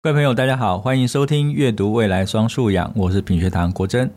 各位朋友，大家好，欢迎收听《阅读未来双素养》，我是品学堂国珍。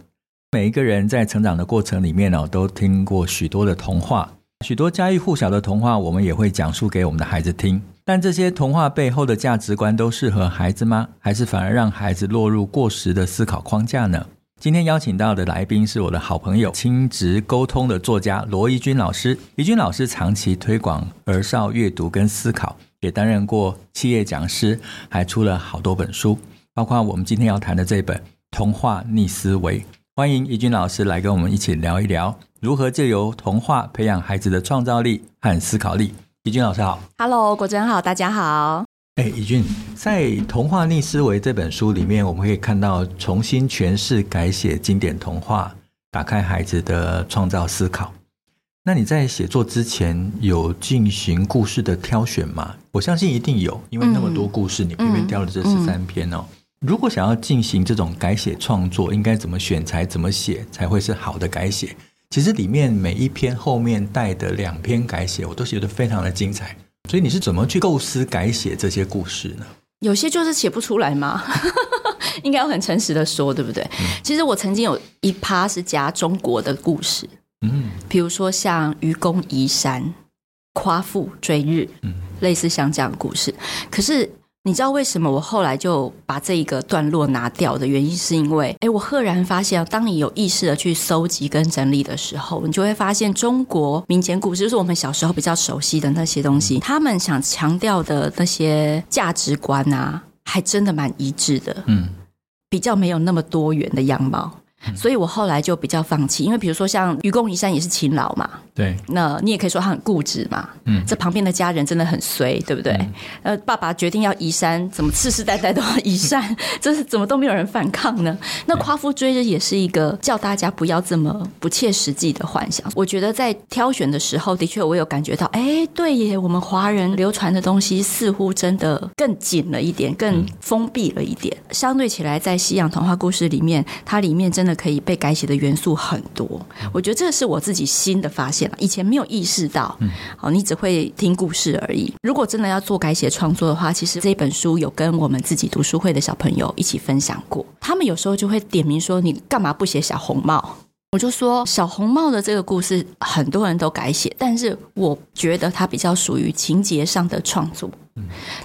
每一个人在成长的过程里面呢，都听过许多的童话，许多家喻户晓的童话，我们也会讲述给我们的孩子听。但这些童话背后的价值观都适合孩子吗？还是反而让孩子落入过时的思考框架呢？今天邀请到的来宾是我的好朋友，亲职沟通的作家罗怡君老师。怡君老师长期推广儿少阅读跟思考。也担任过企业讲师，还出了好多本书，包括我们今天要谈的这本《童话逆思维》。欢迎怡君老师来跟我们一起聊一聊，如何借由童话培养孩子的创造力和思考力。怡君老师好，Hello，国珍好，大家好。哎，怡君，在《童话逆思维》这本书里面，我们可以看到重新诠释、改写经典童话，打开孩子的创造思考。那你在写作之前有进行故事的挑选吗？我相信一定有，因为那么多故事，你偏偏挑了这十三篇哦。嗯嗯嗯、如果想要进行这种改写创作，应该怎么选材、怎么写才会是好的改写？其实里面每一篇后面带的两篇改写，我都写得非常的精彩。所以你是怎么去构思改写这些故事呢？有些就是写不出来吗？应该要很诚实的说，对不对？嗯、其实我曾经有一趴是夹中国的故事。嗯，比如说像愚公移山、夸父追日，嗯，类似像这样的故事。可是你知道为什么我后来就把这一个段落拿掉的原因，是因为，哎，我赫然发现，当你有意识的去搜集跟整理的时候，你就会发现，中国民间故事就是我们小时候比较熟悉的那些东西，他们想强调的那些价值观啊，还真的蛮一致的，嗯，比较没有那么多元的样貌。所以我后来就比较放弃，因为比如说像愚公移山也是勤劳嘛，对，那你也可以说他很固执嘛，嗯，这旁边的家人真的很衰，对不对？嗯、呃，爸爸决定要移山，怎么世世代代都要移山，这是怎么都没有人反抗呢？那夸父追日也是一个叫大家不要这么不切实际的幻想。我觉得在挑选的时候，的确我有感觉到，哎，对耶，我们华人流传的东西似乎真的更紧了一点，更封闭了一点。嗯、相对起来，在西洋童话故事里面，它里面真的。可以被改写的元素很多，我觉得这是我自己新的发现了，以前没有意识到。好，你只会听故事而已。如果真的要做改写创作的话，其实这本书有跟我们自己读书会的小朋友一起分享过，他们有时候就会点名说：“你干嘛不写小红帽？”我就说：“小红帽的这个故事很多人都改写，但是我觉得它比较属于情节上的创作。”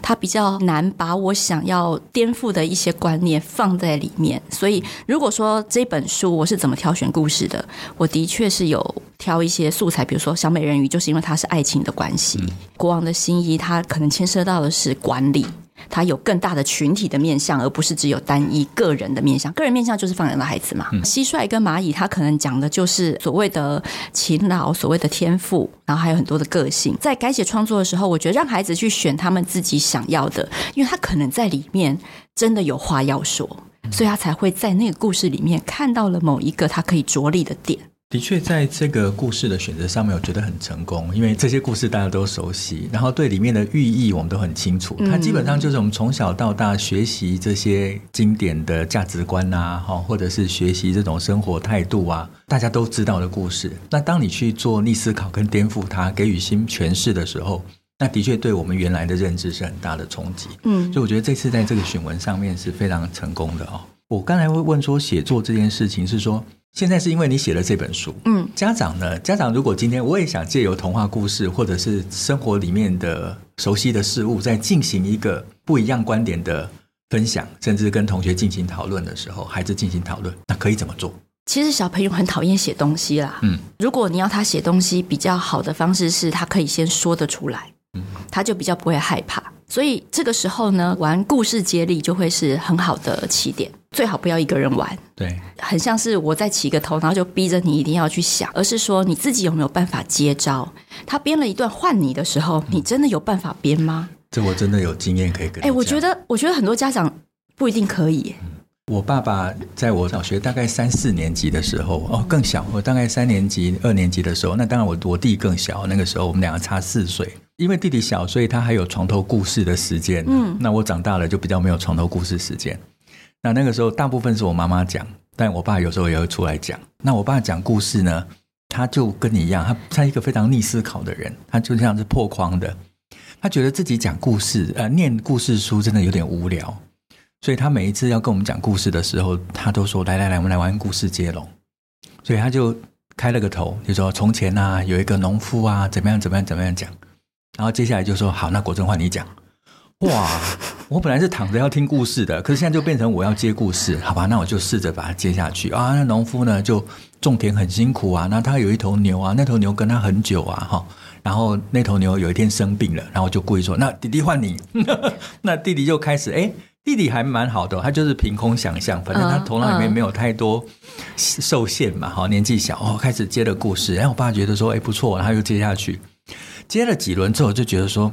它比较难把我想要颠覆的一些观念放在里面，所以如果说这本书我是怎么挑选故事的，我的确是有挑一些素材，比如说小美人鱼，就是因为它是爱情的关系；国王的新衣，它可能牵涉到的是管理。它有更大的群体的面向，而不是只有单一个人的面向。个人面向就是放养的孩子嘛。嗯、蟋蟀跟蚂蚁，它可能讲的就是所谓的勤劳，所谓的天赋，然后还有很多的个性。在改写创作的时候，我觉得让孩子去选他们自己想要的，因为他可能在里面真的有话要说，所以他才会在那个故事里面看到了某一个他可以着力的点。的确，在这个故事的选择上面，我觉得很成功，因为这些故事大家都熟悉，然后对里面的寓意我们都很清楚。它基本上就是我们从小到大学习这些经典的价值观啊，哈，或者是学习这种生活态度啊，大家都知道的故事。那当你去做逆思考跟颠覆它，给予新诠释的时候，那的确对我们原来的认知是很大的冲击。嗯，所以我觉得这次在这个选文上面是非常成功的哦。我刚才会问说，写作这件事情是说。现在是因为你写了这本书，嗯，家长呢？家长如果今天我也想借由童话故事，或者是生活里面的熟悉的事物，在进行一个不一样观点的分享，甚至跟同学进行讨论的时候，孩子进行讨论，那可以怎么做？其实小朋友很讨厌写东西啦，嗯，如果你要他写东西，比较好的方式是他可以先说得出来，嗯，他就比较不会害怕。所以这个时候呢，玩故事接力就会是很好的起点。最好不要一个人玩，对，很像是我在起个头，然后就逼着你一定要去想，而是说你自己有没有办法接招？他编了一段换你的时候，你真的有办法编吗？这我真的有经验可以跟你讲。哎，我觉得，我觉得很多家长不一定可以。我爸爸在我小学大概三四年级的时候，哦，更小，我大概三年级、二年级的时候，那当然我我弟更小，那个时候我们两个差四岁。因为弟弟小，所以他还有床头故事的时间。嗯，那我长大了就比较没有床头故事时间。那那个时候大部分是我妈妈讲，但我爸有时候也会出来讲。那我爸讲故事呢，他就跟你一样，他他一个非常逆思考的人，他就像是破框的。他觉得自己讲故事，呃，念故事书真的有点无聊，所以他每一次要跟我们讲故事的时候，他都说：“来来来，我们来玩故事接龙。”所以他就开了个头，就说：“从前啊，有一个农夫啊，怎么样怎么样怎么样讲。”然后接下来就说：“好，那国珍换你讲。”哇！我本来是躺着要听故事的，可是现在就变成我要接故事，好吧？那我就试着把它接下去啊。那农夫呢，就种田很辛苦啊。那他有一头牛啊，那头牛跟他很久啊，哈。然后那头牛有一天生病了，然后就故意说：“那弟弟换你。”那弟弟就开始，哎，弟弟还蛮好的，他就是凭空想象，反正他头脑里面没有太多受限嘛，哈，年纪小哦，开始接了故事。然后我爸觉得说：“哎，不错。”然后又接下去，接了几轮之后，就觉得说。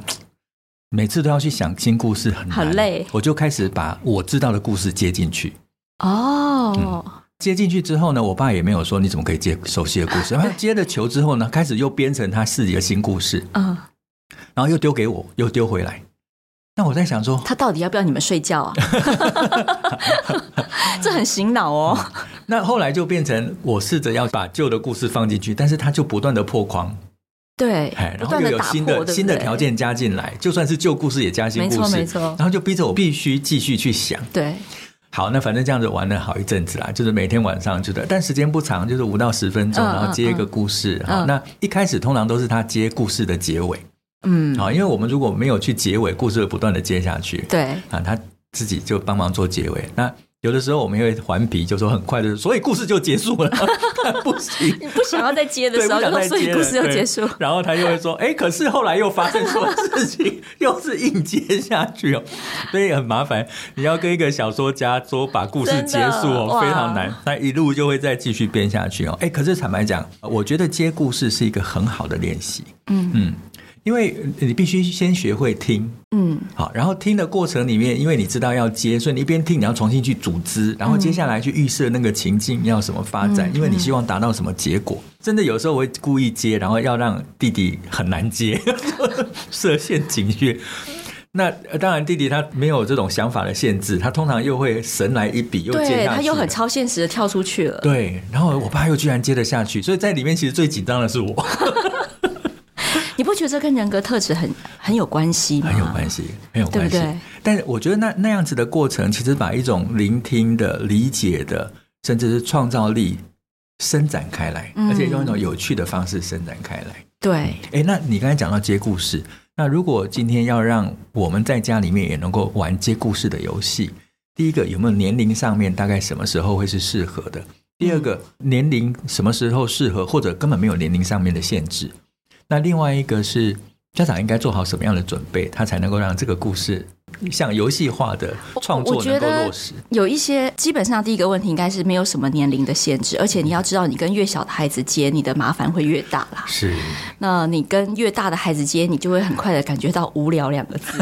每次都要去想新故事，很难，很累。我就开始把我知道的故事接进去。哦、嗯，接进去之后呢，我爸也没有说你怎么可以接熟悉的故事。然后接了球之后呢，开始又编成他自己的新故事。嗯，然后又丢给我，又丢回来。那我在想说，他到底要不要你们睡觉啊？这很醒脑哦、嗯。那后来就变成我试着要把旧的故事放进去，但是他就不断的破框。对，然后又有新的新的条件加进来，就算是旧故事也加新故事，没错没错。然后就逼着我必须继续去想。对，好，那反正这样子玩了好一阵子啦，就是每天晚上就的，但时间不长，就是五到十分钟，然后接一个故事。那一开始通常都是他接故事的结尾。嗯，好，因为我们如果没有去结尾，故事会不断的接下去。对，啊，他自己就帮忙做结尾。那。有的时候我们会顽皮，就说很快的，所以故事就结束了。不行，你不想要再接的时候，所以故事就结束。然后他又会说：“哎，可是后来又发生什么事情，又是硬接下去哦，所以很麻烦。你要跟一个小说家说把故事结束哦，非常难。那一路就会再继续编下去哦。哎，可是坦白讲，我觉得接故事是一个很好的练习。嗯嗯。因为你必须先学会听，嗯，好，然后听的过程里面，因为你知道要接，所以你一边听，你要重新去组织，然后接下来去预设那个情境要什么发展，嗯，因为你希望达到什么结果。真的有时候我会故意接，然后要让弟弟很难接，设陷阱去。那当然，弟弟他没有这种想法的限制，他通常又会神来一笔又接下去，他又很超现实的跳出去了。对，然后我爸又居然接得下去，所以在里面其实最紧张的是我。你不觉得这跟人格特质很很有关系吗？很有关系，很有关系。对对？但是我觉得那那样子的过程，其实把一种聆听的、理解的，甚至是创造力伸展开来，嗯，而且用一种有趣的方式伸展开来。对。哎，那你刚才讲到接故事，那如果今天要让我们在家里面也能够玩接故事的游戏，第一个有没有年龄上面大概什么时候会是适合的？第二个年龄什么时候适合，或者根本没有年龄上面的限制？那另外一个是家长应该做好什么样的准备，他才能够让这个故事像游戏化的创作能够落实？有一些基本上第一个问题应该是没有什么年龄的限制，而且你要知道，你跟越小的孩子接，你的麻烦会越大啦。是，那你跟越大的孩子接，你就会很快的感觉到无聊两个字。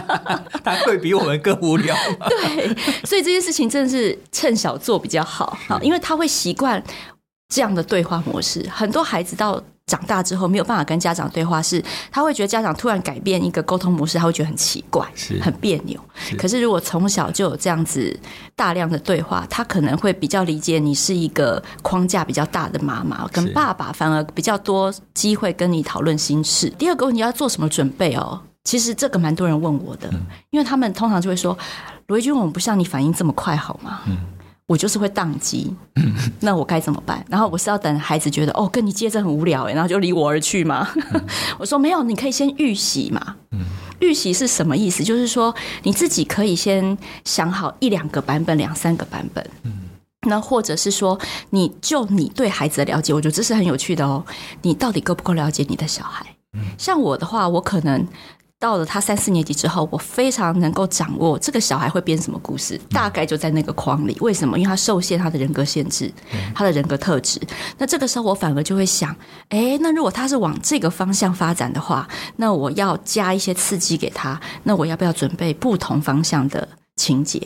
他会比我们更无聊。对，所以这件事情真的是趁小做比较好，好，因为他会习惯这样的对话模式。很多孩子到长大之后没有办法跟家长对话，是他会觉得家长突然改变一个沟通模式，他会觉得很奇怪，是很别扭。可是如果从小就有这样子大量的对话，他可能会比较理解你是一个框架比较大的妈妈，跟爸爸反而比较多机会跟你讨论心事。第二个问题要做什么准备哦？其实这个蛮多人问我的，因为他们通常就会说：“罗一君，我们不像你反应这么快，好吗？”嗯我就是会宕机，那我该怎么办？然后我是要等孩子觉得哦，跟你接着很无聊哎，然后就离我而去吗？我说没有，你可以先预习嘛。预习是什么意思？就是说你自己可以先想好一两个版本、两三个版本。那或者是说，你就你对孩子的了解，我觉得这是很有趣的哦。你到底够不够了解你的小孩？像我的话，我可能。到了他三四年级之后，我非常能够掌握这个小孩会编什么故事，大概就在那个框里。为什么？因为他受限他的人格限制，他的人格特质。那这个时候我反而就会想，诶，那如果他是往这个方向发展的话，那我要加一些刺激给他。那我要不要准备不同方向的？情节，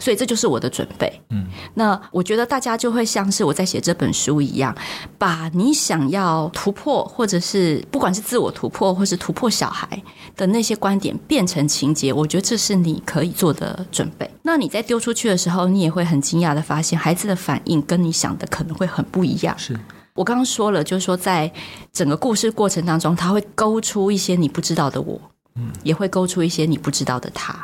所以这就是我的准备。嗯，那我觉得大家就会像是我在写这本书一样，把你想要突破，或者是不管是自我突破，或是突破小孩的那些观点变成情节，我觉得这是你可以做的准备。那你在丢出去的时候，你也会很惊讶的发现，孩子的反应跟你想的可能会很不一样。是我刚刚说了，就是说在整个故事过程当中，他会勾出一些你不知道的我。也会勾出一些你不知道的他。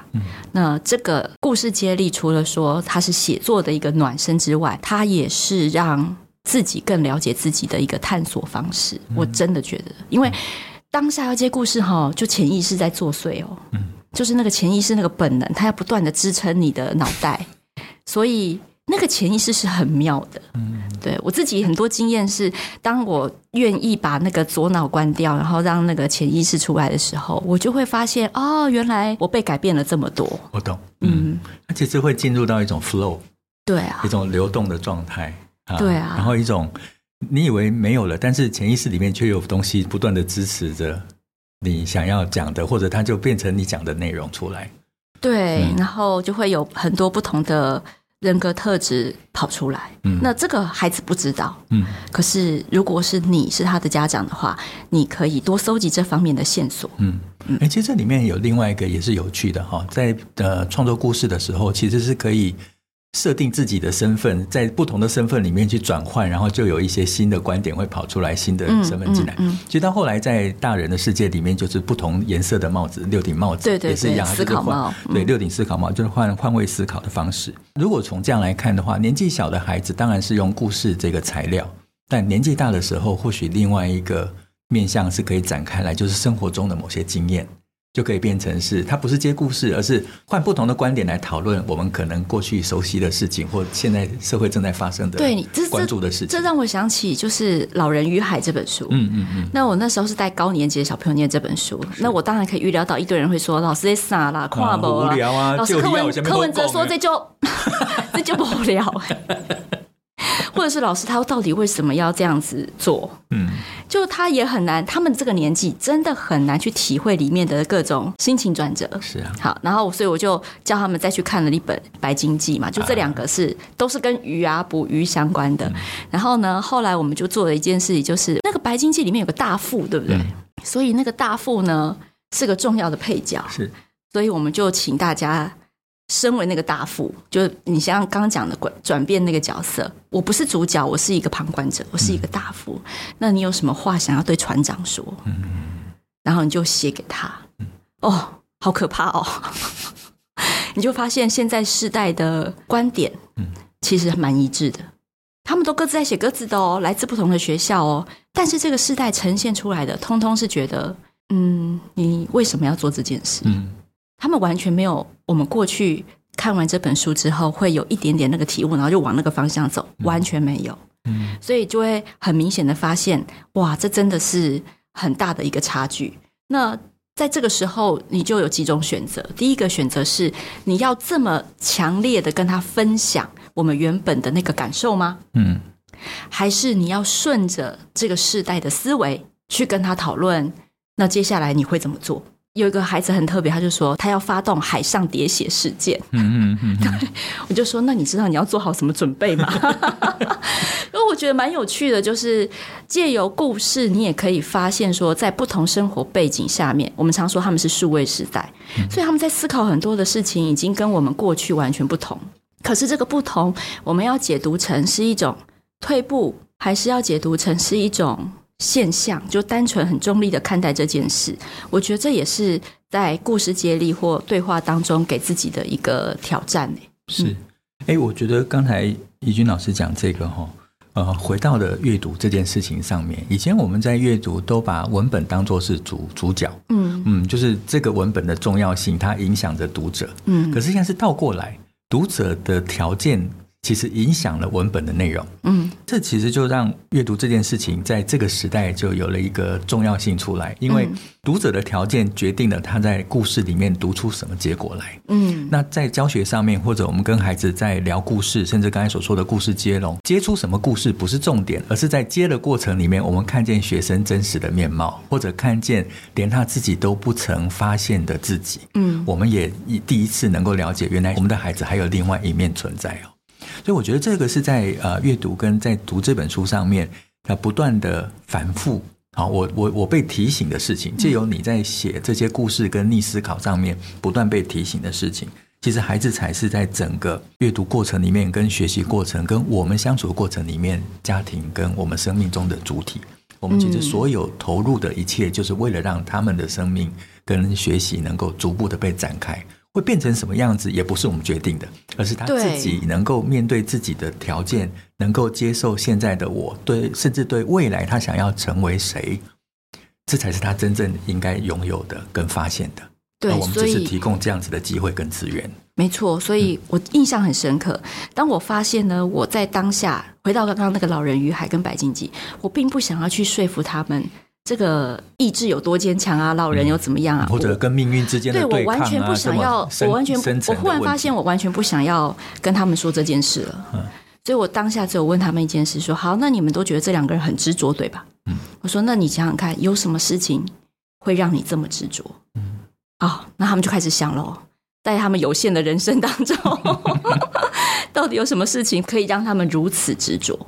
那这个故事接力，除了说它是写作的一个暖身之外，它也是让自己更了解自己的一个探索方式。我真的觉得，因为当下要接故事哈，就潜意识在作祟哦，就是那个潜意识那个本能，它要不断的支撑你的脑袋，所以。那个潜意识是很妙的，嗯，对我自己很多经验是，当我愿意把那个左脑关掉，然后让那个潜意识出来的时候，我就会发现，哦，原来我被改变了这么多。我懂，嗯，它其实会进入到一种 flow，对啊，一种流动的状态，啊对啊，然后一种你以为没有了，但是潜意识里面却有东西不断的支持着你想要讲的，或者它就变成你讲的内容出来，对，嗯，然后就会有很多不同的。人格特质跑出来，嗯，那这个孩子不知道，嗯，可是如果是你是他的家长的话，你可以多搜集这方面的线索，嗯。嗯。哎，其实这里面有另外一个也是有趣的哈，在呃创作故事的时候，其实是可以。设定自己的身份，在不同的身份里面去转换，然后就有一些新的观点会跑出来，新的身份进来。嗯嗯嗯、其实到后来，在大人的世界里面，就是不同颜色的帽子，六顶帽子，对对对，也是一样，思考帽，对，六顶思考帽，就是换换位思考的方式。如果从这样来看的话，年纪小的孩子当然是用故事这个材料，但年纪大的时候，或许另外一个面向是可以展开来，就是生活中的某些经验。就可以变成是，它不是接故事，而是换不同的观点来讨论我们可能过去熟悉的事情，或现在社会正在发生的对你关注的事情。这让我想起就是《老人与海》这本书。嗯嗯嗯。那我那时候是带高年级的小朋友念这本书，那我当然可以预料到一堆人会说：“老师在傻啦，跨博啊，无聊啊。”老师柯文柯文哲说：“这就 这就不无聊。” 或者是老师他到底为什么要这样子做？嗯，就他也很难，他们这个年纪真的很难去体会里面的各种心情转折。是啊，好，然后所以我就叫他们再去看了一本《白鲸记》嘛，就这两个是都是跟鱼啊捕鱼相关的。然后呢，后来我们就做了一件事情，就是那个《白鲸记》里面有个大副，对不对？所以那个大副呢是个重要的配角。是，所以我们就请大家。身为那个大副，就你像刚刚讲的转转变那个角色，我不是主角，我是一个旁观者，我是一个大副。那你有什么话想要对船长说？嗯、然后你就写给他。哦，好可怕哦！你就发现现在世代的观点，其实蛮一致的。他们都各自在写各自的哦，来自不同的学校哦。但是这个世代呈现出来的，通通是觉得，嗯，你为什么要做这件事？嗯他们完全没有我们过去看完这本书之后会有一点点那个体悟，然后就往那个方向走，完全没有。嗯，所以就会很明显的发现，哇，这真的是很大的一个差距。那在这个时候，你就有几种选择。第一个选择是你要这么强烈的跟他分享我们原本的那个感受吗？嗯，还是你要顺着这个世代的思维去跟他讨论？那接下来你会怎么做？有一个孩子很特别，他就说他要发动海上喋血事件。嗯嗯嗯，对，我就说那你知道你要做好什么准备吗？因为我觉得蛮有趣的，就是借由故事，你也可以发现说，在不同生活背景下面，我们常说他们是数位时代，所以他们在思考很多的事情，已经跟我们过去完全不同。可是这个不同，我们要解读成是一种退步，还是要解读成是一种？现象就单纯很中立的看待这件事，我觉得这也是在故事接力或对话当中给自己的一个挑战。是，哎，我觉得刚才怡君老师讲这个哈，呃，回到了阅读这件事情上面。以前我们在阅读都把文本当作是主主角，嗯嗯，就是这个文本的重要性，它影响着读者，嗯。可是现在是倒过来，读者的条件。其实影响了文本的内容，嗯，这其实就让阅读这件事情在这个时代就有了一个重要性出来，因为读者的条件决定了他在故事里面读出什么结果来，嗯，那在教学上面或者我们跟孩子在聊故事，甚至刚才所说的故事接龙，接出什么故事不是重点，而是在接的过程里面，我们看见学生真实的面貌，或者看见连他自己都不曾发现的自己，嗯，我们也第一次能够了解，原来我们的孩子还有另外一面存在哦。所以我觉得这个是在呃阅读跟在读这本书上面，它不断的反复。好，我我我被提醒的事情，借由你在写这些故事跟逆思考上面不断被提醒的事情，其实孩子才是在整个阅读过程里面、跟学习过程、跟我们相处的过程里面，家庭跟我们生命中的主体。我们其实所有投入的一切，就是为了让他们的生命跟学习能够逐步的被展开。会变成什么样子，也不是我们决定的，而是他自己能够面对自己的条件，能够接受现在的我，对，甚至对未来他想要成为谁，这才是他真正应该拥有的跟发现的。对，我们只是提供这样子的机会跟资源。没错，所以我印象很深刻。当我发现呢，我在当下回到刚刚那个老人与海跟白金记，我并不想要去说服他们。这个意志有多坚强啊？老人又怎么样啊？或者跟命运之间的对抗啊？对，我完全不想要，我完全，我忽然发现我完全不想要跟他们说这件事了。嗯，所以我当下只有问他们一件事：说好，那你们都觉得这两个人很执着，对吧？嗯，我说，那你想想看，有什么事情会让你这么执着？嗯，哦，那他们就开始想喽，在他们有限的人生当中，到底有什么事情可以让他们如此执着？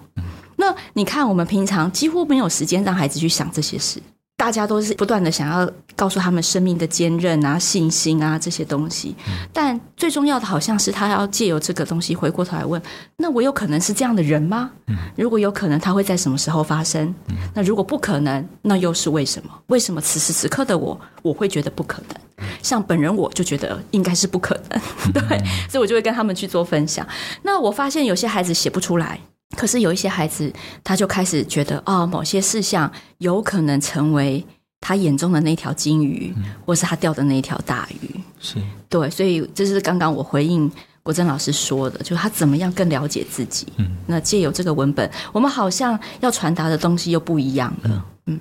那你看，我们平常几乎没有时间让孩子去想这些事，大家都是不断的想要告诉他们生命的坚韧啊、信心啊这些东西。但最重要的，好像是他要借由这个东西回过头来问：那我有可能是这样的人吗？如果有可能，他会在什么时候发生？那如果不可能，那又是为什么？为什么此时此刻的我，我会觉得不可能？像本人我就觉得应该是不可能，对，所以我就会跟他们去做分享。那我发现有些孩子写不出来。可是有一些孩子，他就开始觉得啊、哦，某些事项有可能成为他眼中的那条金鱼，嗯、或是他钓的那条大鱼。是对，所以这是刚刚我回应国珍老师说的，就是他怎么样更了解自己。嗯，那借由这个文本，我们好像要传达的东西又不一样了。嗯，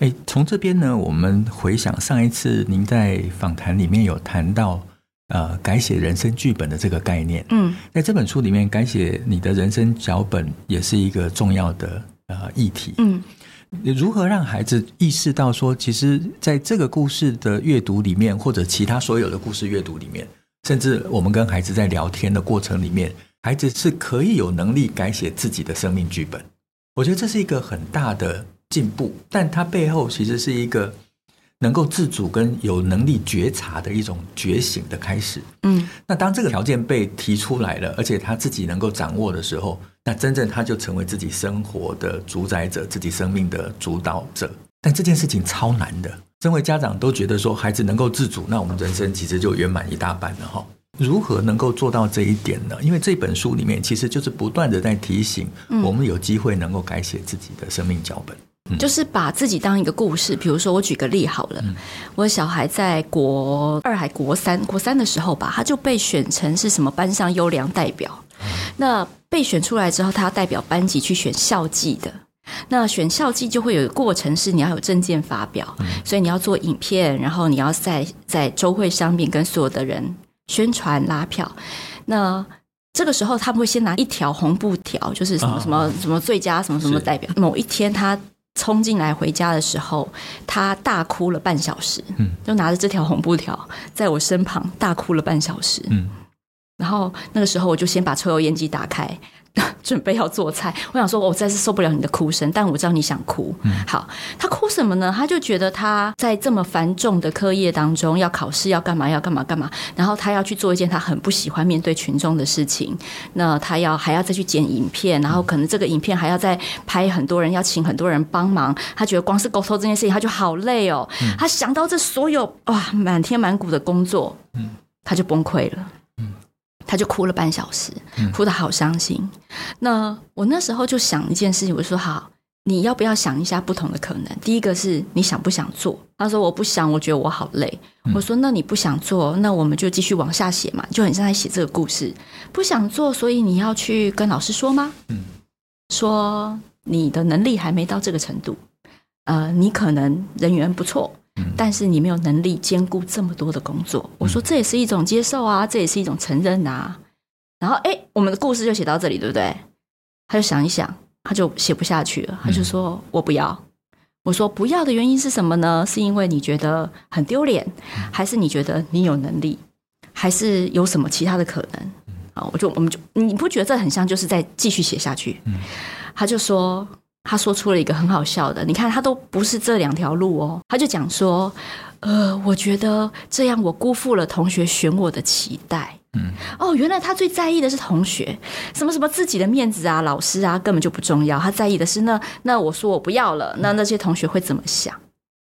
哎、嗯，从这边呢，我们回想上一次您在访谈里面有谈到。呃，改写人生剧本的这个概念，嗯，在这本书里面，改写你的人生脚本也是一个重要的呃议题，嗯，如何让孩子意识到说，其实在这个故事的阅读里面，或者其他所有的故事阅读里面，甚至我们跟孩子在聊天的过程里面，孩子是可以有能力改写自己的生命剧本。我觉得这是一个很大的进步，但它背后其实是一个。能够自主跟有能力觉察的一种觉醒的开始。嗯，那当这个条件被提出来了，而且他自己能够掌握的时候，那真正他就成为自己生活的主宰者，自己生命的主导者。但这件事情超难的，身为家长都觉得说孩子能够自主，那我们人生其实就圆满一大半了哈。如何能够做到这一点呢？因为这本书里面其实就是不断的在提醒我们有机会能够改写自己的生命脚本。就是把自己当一个故事，比如说我举个例好了，我小孩在国二还国三，国三的时候吧，他就被选成是什么班上优良代表。那被选出来之后，他要代表班级去选校际的。那选校际就会有一个过程，是你要有证件发表，所以你要做影片，然后你要在在周会上面跟所有的人宣传拉票。那这个时候他们会先拿一条红布条，就是什么什么什么最佳什么什么代表。某一天他。冲进来回家的时候，他大哭了半小时，嗯，就拿着这条红布条在我身旁大哭了半小时，嗯，然后那个时候我就先把抽油烟机打开。准备要做菜，我想说，我实在是受不了你的哭声，但我知道你想哭。嗯、好，他哭什么呢？他就觉得他在这么繁重的课业当中，要考试，要干嘛，要干嘛干嘛，然后他要去做一件他很不喜欢面对群众的事情。那他要还要再去剪影片，然后可能这个影片还要再拍很多人，要请很多人帮忙。他觉得光是沟通这件事情，他就好累哦。嗯、他想到这所有哇，满天满谷的工作，嗯，他就崩溃了。他就哭了半小时，哭得好伤心。嗯、那我那时候就想一件事情，我说：“好，你要不要想一下不同的可能？第一个是你想不想做？”他说：“我不想，我觉得我好累。嗯”我说：“那你不想做，那我们就继续往下写嘛，就很像在写这个故事。不想做，所以你要去跟老师说吗？嗯，说你的能力还没到这个程度，呃，你可能人缘不错。”但是你没有能力兼顾这么多的工作，我说这也是一种接受啊，这也是一种承认啊。然后哎，我们的故事就写到这里，对不对？他就想一想，他就写不下去了，他就说我不要。我说不要的原因是什么呢？是因为你觉得很丢脸，还是你觉得你有能力，还是有什么其他的可能？啊，我就我们就你不觉得这很像就是在继续写下去？他就说。他说出了一个很好笑的，你看他都不是这两条路哦，他就讲说，呃，我觉得这样我辜负了同学选我的期待。嗯，哦，原来他最在意的是同学，什么什么自己的面子啊，老师啊，根本就不重要，他在意的是那那我说我不要了，那那些同学会怎么想？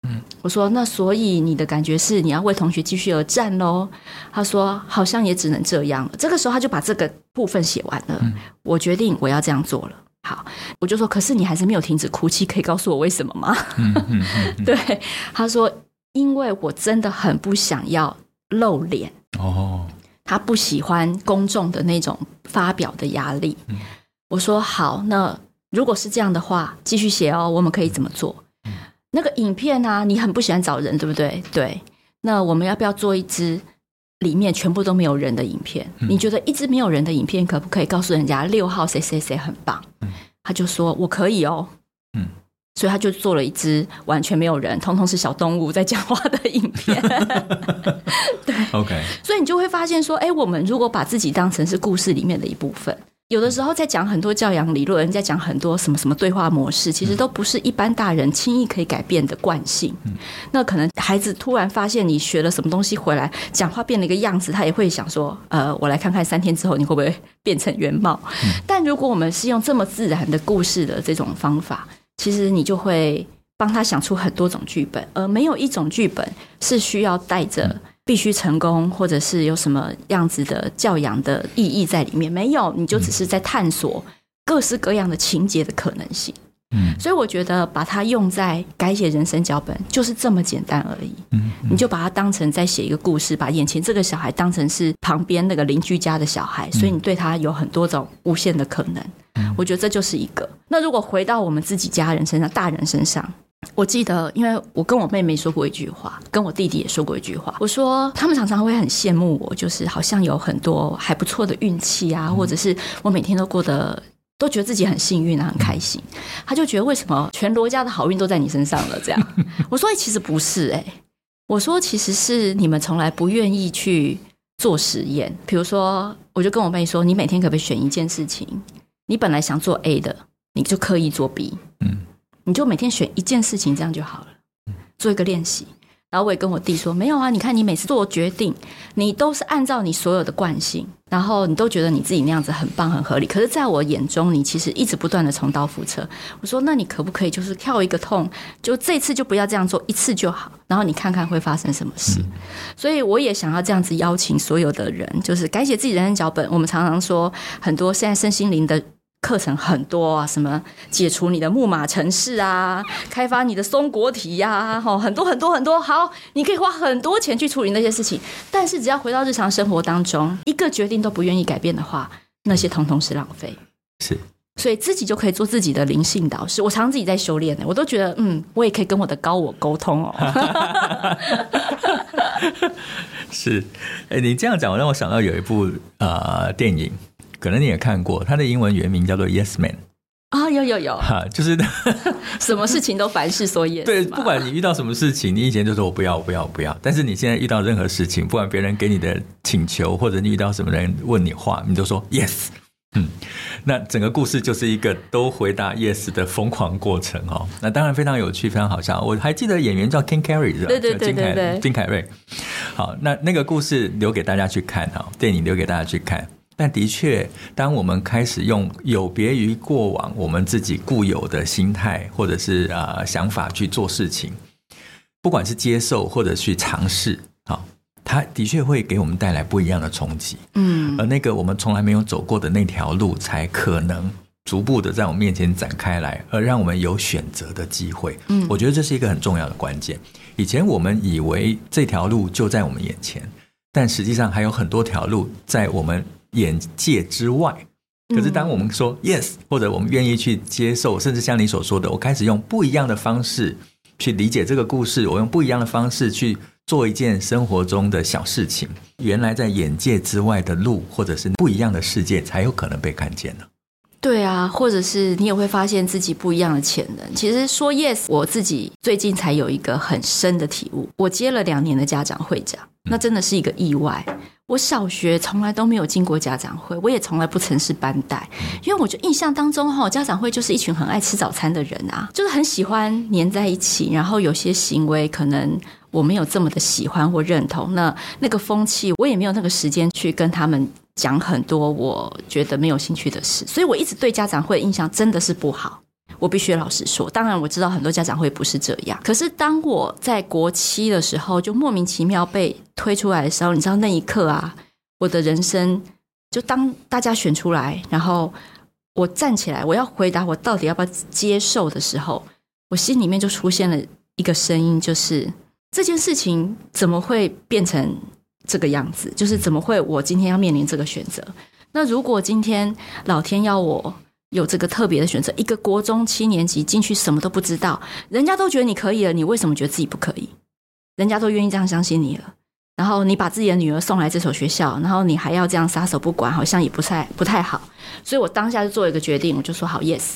嗯，我说：“那所以你的感觉是你要为同学继续而战喽？”他说：“好像也只能这样了。”这个时候他就把这个部分写完了。嗯、我决定我要这样做了。好，我就说：“可是你还是没有停止哭泣，可以告诉我为什么吗？”嗯嗯嗯、对，他说：“因为我真的很不想要露脸哦，他不喜欢公众的那种发表的压力。嗯”我说：“好，那如果是这样的话，继续写哦。我们可以怎么做？”那个影片啊，你很不喜欢找人，对不对？对，那我们要不要做一支里面全部都没有人的影片？嗯、你觉得一支没有人的影片可不可以告诉人家六号谁谁谁很棒？嗯、他就说我可以哦，嗯，所以他就做了一支完全没有人，通通是小动物在讲话的影片。对，OK，所以你就会发现说，哎，我们如果把自己当成是故事里面的一部分。有的时候在讲很多教养理论，人在讲很多什么什么对话模式，其实都不是一般大人轻易可以改变的惯性。嗯、那可能孩子突然发现你学了什么东西回来，讲话变了一个样子，他也会想说：“呃，我来看看三天之后你会不会变成原貌。嗯”但如果我们是用这么自然的故事的这种方法，其实你就会帮他想出很多种剧本，而没有一种剧本是需要带着。必须成功，或者是有什么样子的教养的意义在里面？没有，你就只是在探索各式各样的情节的可能性。嗯，所以我觉得把它用在改写人生脚本，就是这么简单而已。嗯，你就把它当成在写一个故事，把眼前这个小孩当成是旁边那个邻居家的小孩，所以你对他有很多种无限的可能。我觉得这就是一个。那如果回到我们自己家人身上，大人身上。我记得，因为我跟我妹妹说过一句话，跟我弟弟也说过一句话。我说他们常常会很羡慕我，就是好像有很多还不错的运气啊，或者是我每天都过得都觉得自己很幸运啊，很开心。他就觉得为什么全罗家的好运都在你身上了？这样，我说其实不是哎，我说其实是你们从来不愿意去做实验。比如说，我就跟我妹说，你每天可不可以选一件事情，你本来想做 A 的，你就刻意做 B。嗯。你就每天选一件事情，这样就好了，做一个练习。然后我也跟我弟说，没有啊，你看你每次做决定，你都是按照你所有的惯性，然后你都觉得你自己那样子很棒很合理。可是在我眼中，你其实一直不断的重蹈覆辙。我说，那你可不可以就是跳一个痛，就这次就不要这样做，一次就好，然后你看看会发生什么事。所以我也想要这样子邀请所有的人，就是改写自己人生脚本。我们常常说，很多现在身心灵的。课程很多啊，什么解除你的木马城市啊，开发你的松果体呀、啊，吼，很多很多很多。好，你可以花很多钱去处理那些事情，但是只要回到日常生活当中，一个决定都不愿意改变的话，那些统统是浪费。是，所以自己就可以做自己的灵性导师。我常常自己在修炼呢，我都觉得，嗯，我也可以跟我的高我沟通哦。是，哎、欸，你这样讲，我让我想到有一部啊、呃、电影。可能你也看过，他的英文原名叫做 Yes Man 啊，有有有，哈，就是 什么事情都凡事说 yes。对，不管你遇到什么事情，你以前就说我不要，我不要，我不要。但是你现在遇到任何事情，不管别人给你的请求，或者你遇到什么人问你话，你都说 yes。嗯，那整个故事就是一个都回答 yes 的疯狂过程哦。那当然非常有趣，非常好笑。我还记得演员叫 Ken Carey 是吧？对对对对对，金凯瑞。好，那那个故事留给大家去看哈，电影留给大家去看。但的确，当我们开始用有别于过往我们自己固有的心态或者是啊想法去做事情，不管是接受或者去尝试，好，它的确会给我们带来不一样的冲击。嗯，而那个我们从来没有走过的那条路，才可能逐步的在我们面前展开来，而让我们有选择的机会。嗯，我觉得这是一个很重要的关键。以前我们以为这条路就在我们眼前，但实际上还有很多条路在我们。眼界之外，可是当我们说 yes，或者我们愿意去接受，甚至像你所说的，我开始用不一样的方式去理解这个故事，我用不一样的方式去做一件生活中的小事情，原来在眼界之外的路，或者是不一样的世界，才有可能被看见呢。对啊，或者是你也会发现自己不一样的潜能。其实说 yes，我自己最近才有一个很深的体悟。我接了两年的家长会长，那真的是一个意外。我小学从来都没有进过家长会，我也从来不曾是班代，因为我就印象当中哈，家长会就是一群很爱吃早餐的人啊，就是很喜欢黏在一起，然后有些行为可能我没有这么的喜欢或认同，那那个风气我也没有那个时间去跟他们讲很多我觉得没有兴趣的事，所以我一直对家长会的印象真的是不好。我必须老实说，当然我知道很多家长会不是这样。可是当我在国七的时候，就莫名其妙被推出来的时候，你知道那一刻啊，我的人生就当大家选出来，然后我站起来，我要回答我到底要不要接受的时候，我心里面就出现了一个声音，就是这件事情怎么会变成这个样子？就是怎么会我今天要面临这个选择？那如果今天老天要我有这个特别的选择，一个国中七年级进去什么都不知道，人家都觉得你可以了，你为什么觉得自己不可以？人家都愿意这样相信你了，然后你把自己的女儿送来这所学校，然后你还要这样撒手不管，好像也不太不太好。所以我当下就做一个决定，我就说好，yes。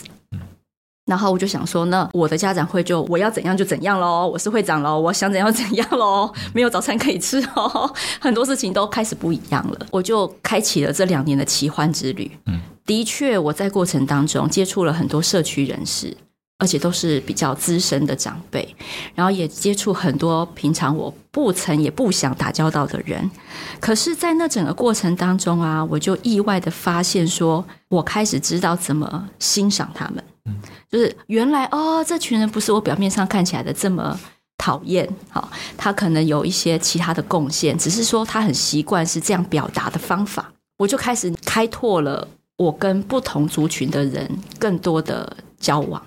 然后我就想说，那我的家长会就我要怎样就怎样喽，我是会长喽，我想怎样怎样喽，没有早餐可以吃哦，很多事情都开始不一样了。我就开启了这两年的奇幻之旅。嗯，的确，我在过程当中接触了很多社区人士，而且都是比较资深的长辈，然后也接触很多平常我不曾也不想打交道的人。可是，在那整个过程当中啊，我就意外的发现说，说我开始知道怎么欣赏他们。嗯，就是原来哦，这群人不是我表面上看起来的这么讨厌。好，他可能有一些其他的贡献，只是说他很习惯是这样表达的方法。我就开始开拓了我跟不同族群的人更多的交往。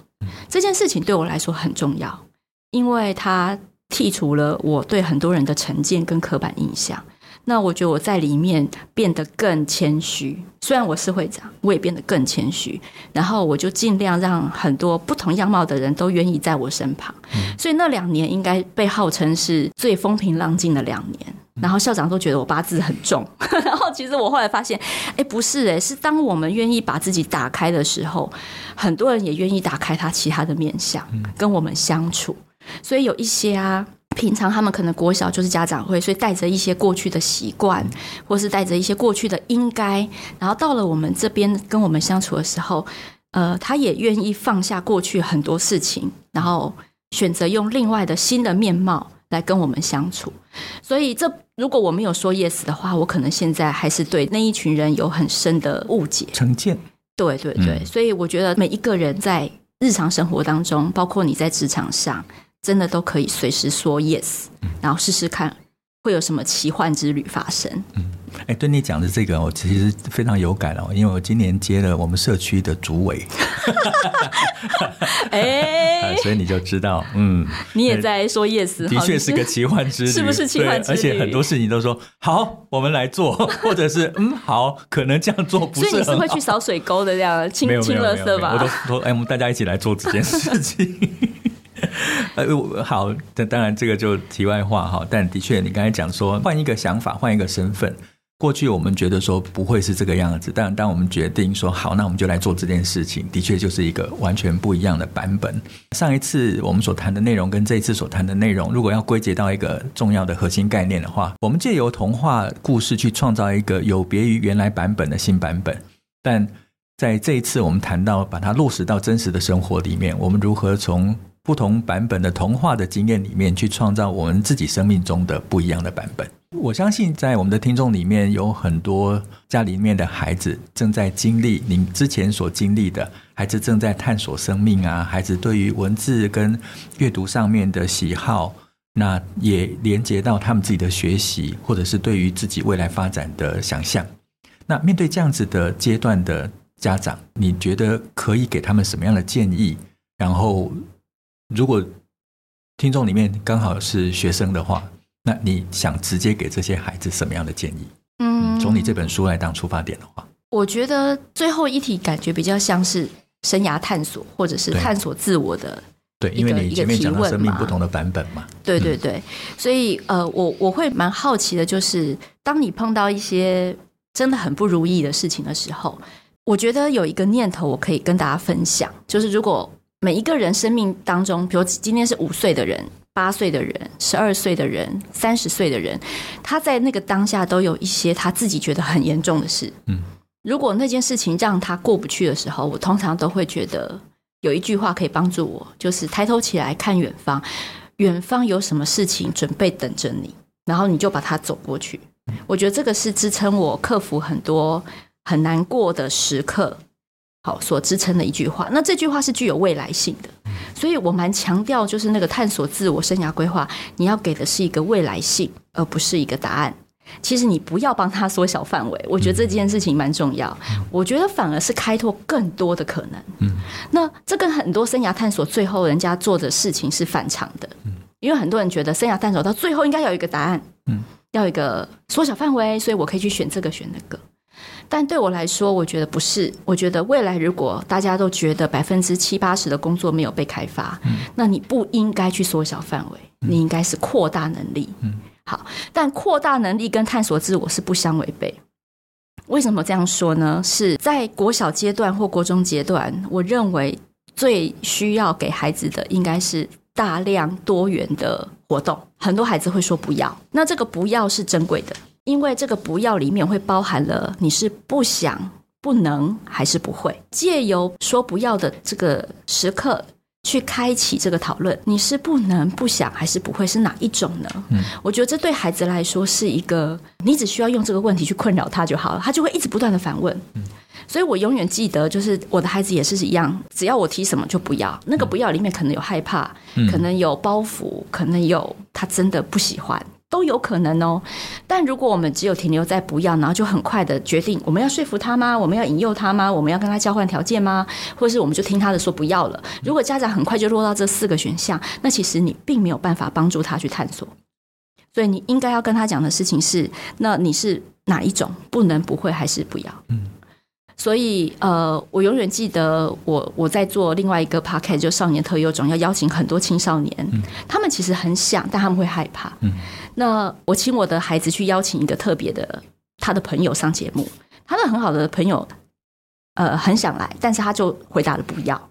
这件事情对我来说很重要，因为他剔除了我对很多人的成见跟刻板印象。那我觉得我在里面变得更谦虚，虽然我是会长，我也变得更谦虚。然后我就尽量让很多不同样貌的人都愿意在我身旁。所以那两年应该被号称是最风平浪静的两年。然后校长都觉得我八字很重。然后其实我后来发现，哎，不是哎，是当我们愿意把自己打开的时候，很多人也愿意打开他其他的面相，跟我们相处。所以有一些啊。平常他们可能国小就是家长会，所以带着一些过去的习惯，或是带着一些过去的应该，然后到了我们这边跟我们相处的时候，呃，他也愿意放下过去很多事情，然后选择用另外的新的面貌来跟我们相处。所以，这如果我没有说 yes 的话，我可能现在还是对那一群人有很深的误解、成见。对对对，所以我觉得每一个人在日常生活当中，包括你在职场上。真的都可以随时说 yes，然后试试看会有什么奇幻之旅发生。嗯，哎，对你讲的这个，我其实非常有感哦，因为我今年接了我们社区的主委。哎，所以你就知道，嗯，你也在说 yes，的确是个奇幻之旅，是不是奇幻之旅？而且很多事情都说好，我们来做，或者是嗯，好，可能这样做不是。所以你是会去扫水沟的这样清清垃圾吧？我都说，哎，我们大家一起来做这件事情。呃，好，那当然这个就题外话哈。但的确，你刚才讲说换一个想法，换一个身份。过去我们觉得说不会是这个样子，但当我们决定说好，那我们就来做这件事情，的确就是一个完全不一样的版本。上一次我们所谈的内容跟这一次所谈的内容，如果要归结到一个重要的核心概念的话，我们借由童话故事去创造一个有别于原来版本的新版本。但在这一次我们谈到把它落实到真实的生活里面，我们如何从不同版本的童话的经验里面，去创造我们自己生命中的不一样的版本。我相信，在我们的听众里面，有很多家里面的孩子正在经历您之前所经历的，孩子正在探索生命啊，孩子对于文字跟阅读上面的喜好，那也连接到他们自己的学习，或者是对于自己未来发展的想象。那面对这样子的阶段的家长，你觉得可以给他们什么样的建议？然后，如果听众里面刚好是学生的话，那你想直接给这些孩子什么样的建议？嗯，从你这本书来当出发点的话，我觉得最后一题感觉比较像是生涯探索，或者是探索自我的。对，因为你前面讲到生命不同的版本嘛。对对对，所以呃，我我会蛮好奇的，就是当你碰到一些真的很不如意的事情的时候，我觉得有一个念头我可以跟大家分享，就是如果。每一个人生命当中，比如今天是五岁的人、八岁的人、十二岁的人、三十岁的人，他在那个当下都有一些他自己觉得很严重的事。嗯，如果那件事情让他过不去的时候，我通常都会觉得有一句话可以帮助我，就是抬头起来看远方，远方有什么事情准备等着你，然后你就把它走过去。我觉得这个是支撑我克服很多很难过的时刻。好所支撑的一句话。那这句话是具有未来性的，所以我蛮强调，就是那个探索自我生涯规划，你要给的是一个未来性，而不是一个答案。其实你不要帮他缩小范围，我觉得这件事情蛮重要。我觉得反而是开拓更多的可能。嗯，那这跟很多生涯探索最后人家做的事情是反常的。嗯，因为很多人觉得生涯探索到最后应该有一个答案。嗯，要有一个缩小范围，所以我可以去选这个选那个。但对我来说，我觉得不是。我觉得未来如果大家都觉得百分之七八十的工作没有被开发，嗯，那你不应该去缩小范围，你应该是扩大能力。嗯。好，但扩大能力跟探索自我是不相违背。为什么这样说呢？是在国小阶段或国中阶段，我认为最需要给孩子的应该是大量多元的活动。很多孩子会说不要，那这个不要是珍贵的，因为这个不要里面会包含了你是不想、不能还是不会。借由说不要的这个时刻。去开启这个讨论，你是不能、不想还是不会是哪一种呢？嗯，我觉得这对孩子来说是一个，你只需要用这个问题去困扰他就好了，他就会一直不断的反问。嗯，所以我永远记得，就是我的孩子也是一样，只要我提什么就不要，那个不要里面可能有害怕，可能有包袱，可能有他真的不喜欢。都有可能哦，但如果我们只有停留在不要，然后就很快的决定我们要说服他吗？我们要引诱他吗？我们要跟他交换条件吗？或者是我们就听他的说不要了？如果家长很快就落到这四个选项，那其实你并没有办法帮助他去探索。所以你应该要跟他讲的事情是：那你是哪一种？不能、不会还是不要？嗯。所以，呃，我永远记得我我在做另外一个 podcast 就少年特优种，要邀请很多青少年，嗯、他们其实很想，但他们会害怕。嗯、那我请我的孩子去邀请一个特别的他的朋友上节目，他的很好的朋友，呃，很想来，但是他就回答了不要。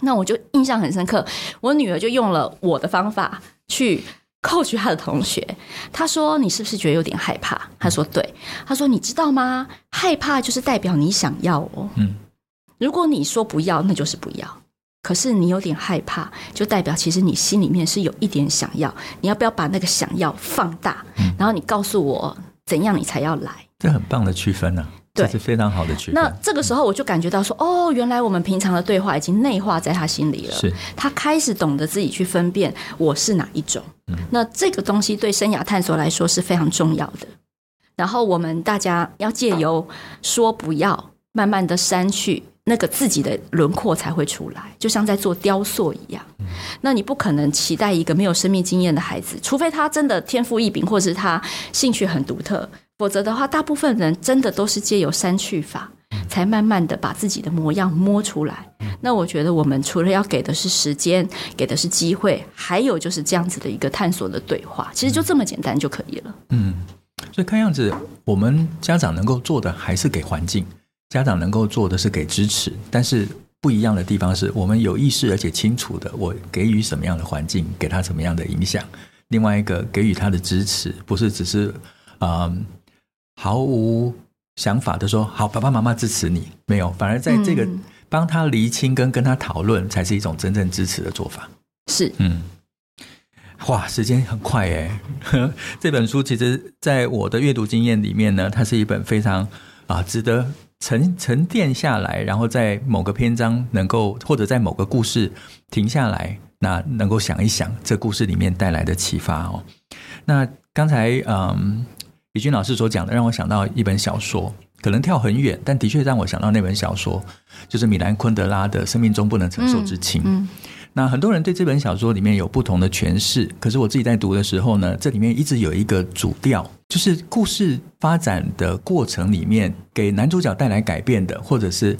那我就印象很深刻，我女儿就用了我的方法去。Coach 他的同学，他说：“你是不是觉得有点害怕？”他说：“对。”他说：“你知道吗？害怕就是代表你想要哦。嗯，如果你说不要，那就是不要。可是你有点害怕，就代表其实你心里面是有一点想要。你要不要把那个想要放大？嗯，然后你告诉我怎样你才要来？这很棒的区分呢。”对，这是非常好的区分。那这个时候我就感觉到说，哦，原来我们平常的对话已经内化在他心里了。是，他开始懂得自己去分辨我是哪一种。嗯，那这个东西对生涯探索来说是非常重要的。然后我们大家要借由说不要，慢慢的删去那个自己的轮廓才会出来，就像在做雕塑一样。嗯，那你不可能期待一个没有生命经验的孩子，除非他真的天赋异禀，或是他兴趣很独特。否则的话，大部分人真的都是借由删去法，才慢慢的把自己的模样摸出来。那我觉得，我们除了要给的是时间，给的是机会，还有就是这样子的一个探索的对话，其实就这么简单就可以了。嗯，所以看样子，我们家长能够做的还是给环境，家长能够做的是给支持。但是不一样的地方是我们有意识而且清楚的，我给予什么样的环境，给他什么样的影响。另外一个给予他的支持，不是只是啊。嗯毫无想法的说：“好，爸爸妈妈支持你。”没有，反而在这个帮他厘清跟跟他讨论，才是一种真正支持的做法。是，嗯，哇，时间很快哎。这本书其实，在我的阅读经验里面呢，它是一本非常啊值得沉沉淀下来，然后在某个篇章能够或者在某个故事停下来，那能够想一想这故事里面带来的启发哦。那刚才嗯。怡君老师所讲的，让我想到一本小说，可能跳很远，但的确让我想到那本小说，就是米兰昆德拉的《生命中不能承受之轻》。嗯，嗯，那很多人对这本小说里面有不同的诠释，可是我自己在读的时候呢，这里面一直有一个主调，就是故事发展的过程里面，给男主角带来改变的，或者是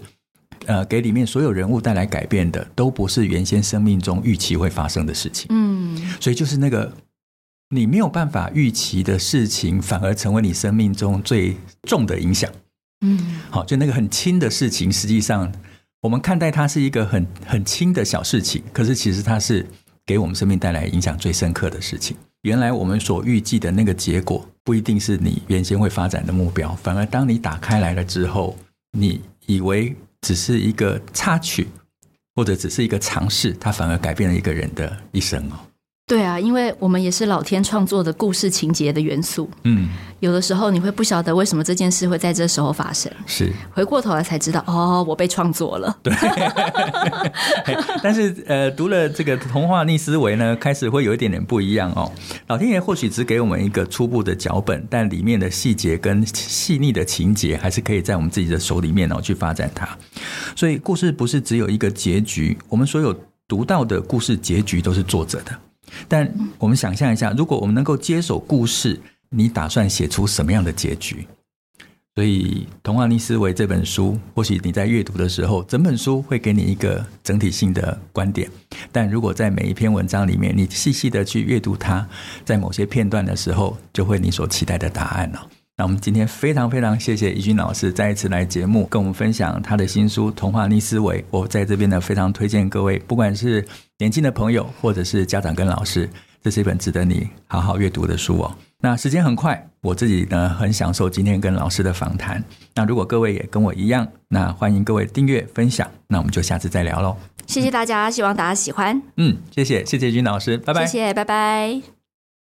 呃，给里面所有人物带来改变的，都不是原先生命中预期会发生的事情。嗯，所以就是那个。你没有办法预期的事情，反而成为你生命中最重的影响。嗯，好，就那个很轻的事情，实际上我们看待它是一个很很轻的小事情，可是其实它是给我们生命带来影响最深刻的事情。原来我们所预计的那个结果，不一定是你原先会发展的目标，反而当你打开来了之后，你以为只是一个插曲，或者只是一个尝试，它反而改变了一个人的一生哦。对啊，因为我们也是老天创作的故事情节的元素。嗯，有的时候你会不晓得为什么这件事会在这时候发生，是回过头来才知道，哦，我被创作了。对，但是呃，读了这个童话逆思维呢，开始会有一点点不一样哦。老天爷或许只给我们一个初步的脚本，但里面的细节跟细腻的情节，还是可以在我们自己的手里面哦去发展它。所以故事不是只有一个结局，我们所有读到的故事结局都是作者的。但我们想象一下，如果我们能够接手故事，你打算写出什么样的结局？所以，《童话逆思维》这本书，或许你在阅读的时候，整本书会给你一个整体性的观点。但如果在每一篇文章里面，你细细的去阅读它，在某些片段的时候，就会你所期待的答案了。那我们今天非常非常谢谢怡君老师再一次来节目，跟我们分享他的新书《童话逆思维》。我在这边呢，非常推荐各位，不管是年轻的朋友，或者是家长跟老师，这是一本值得你好好阅读的书哦。那时间很快，我自己呢很享受今天跟老师的访谈。那如果各位也跟我一样，那欢迎各位订阅分享。那我们就下次再聊喽。谢谢大家，希望大家喜欢。嗯，谢谢谢谢怡君老师，拜拜。谢谢，拜拜。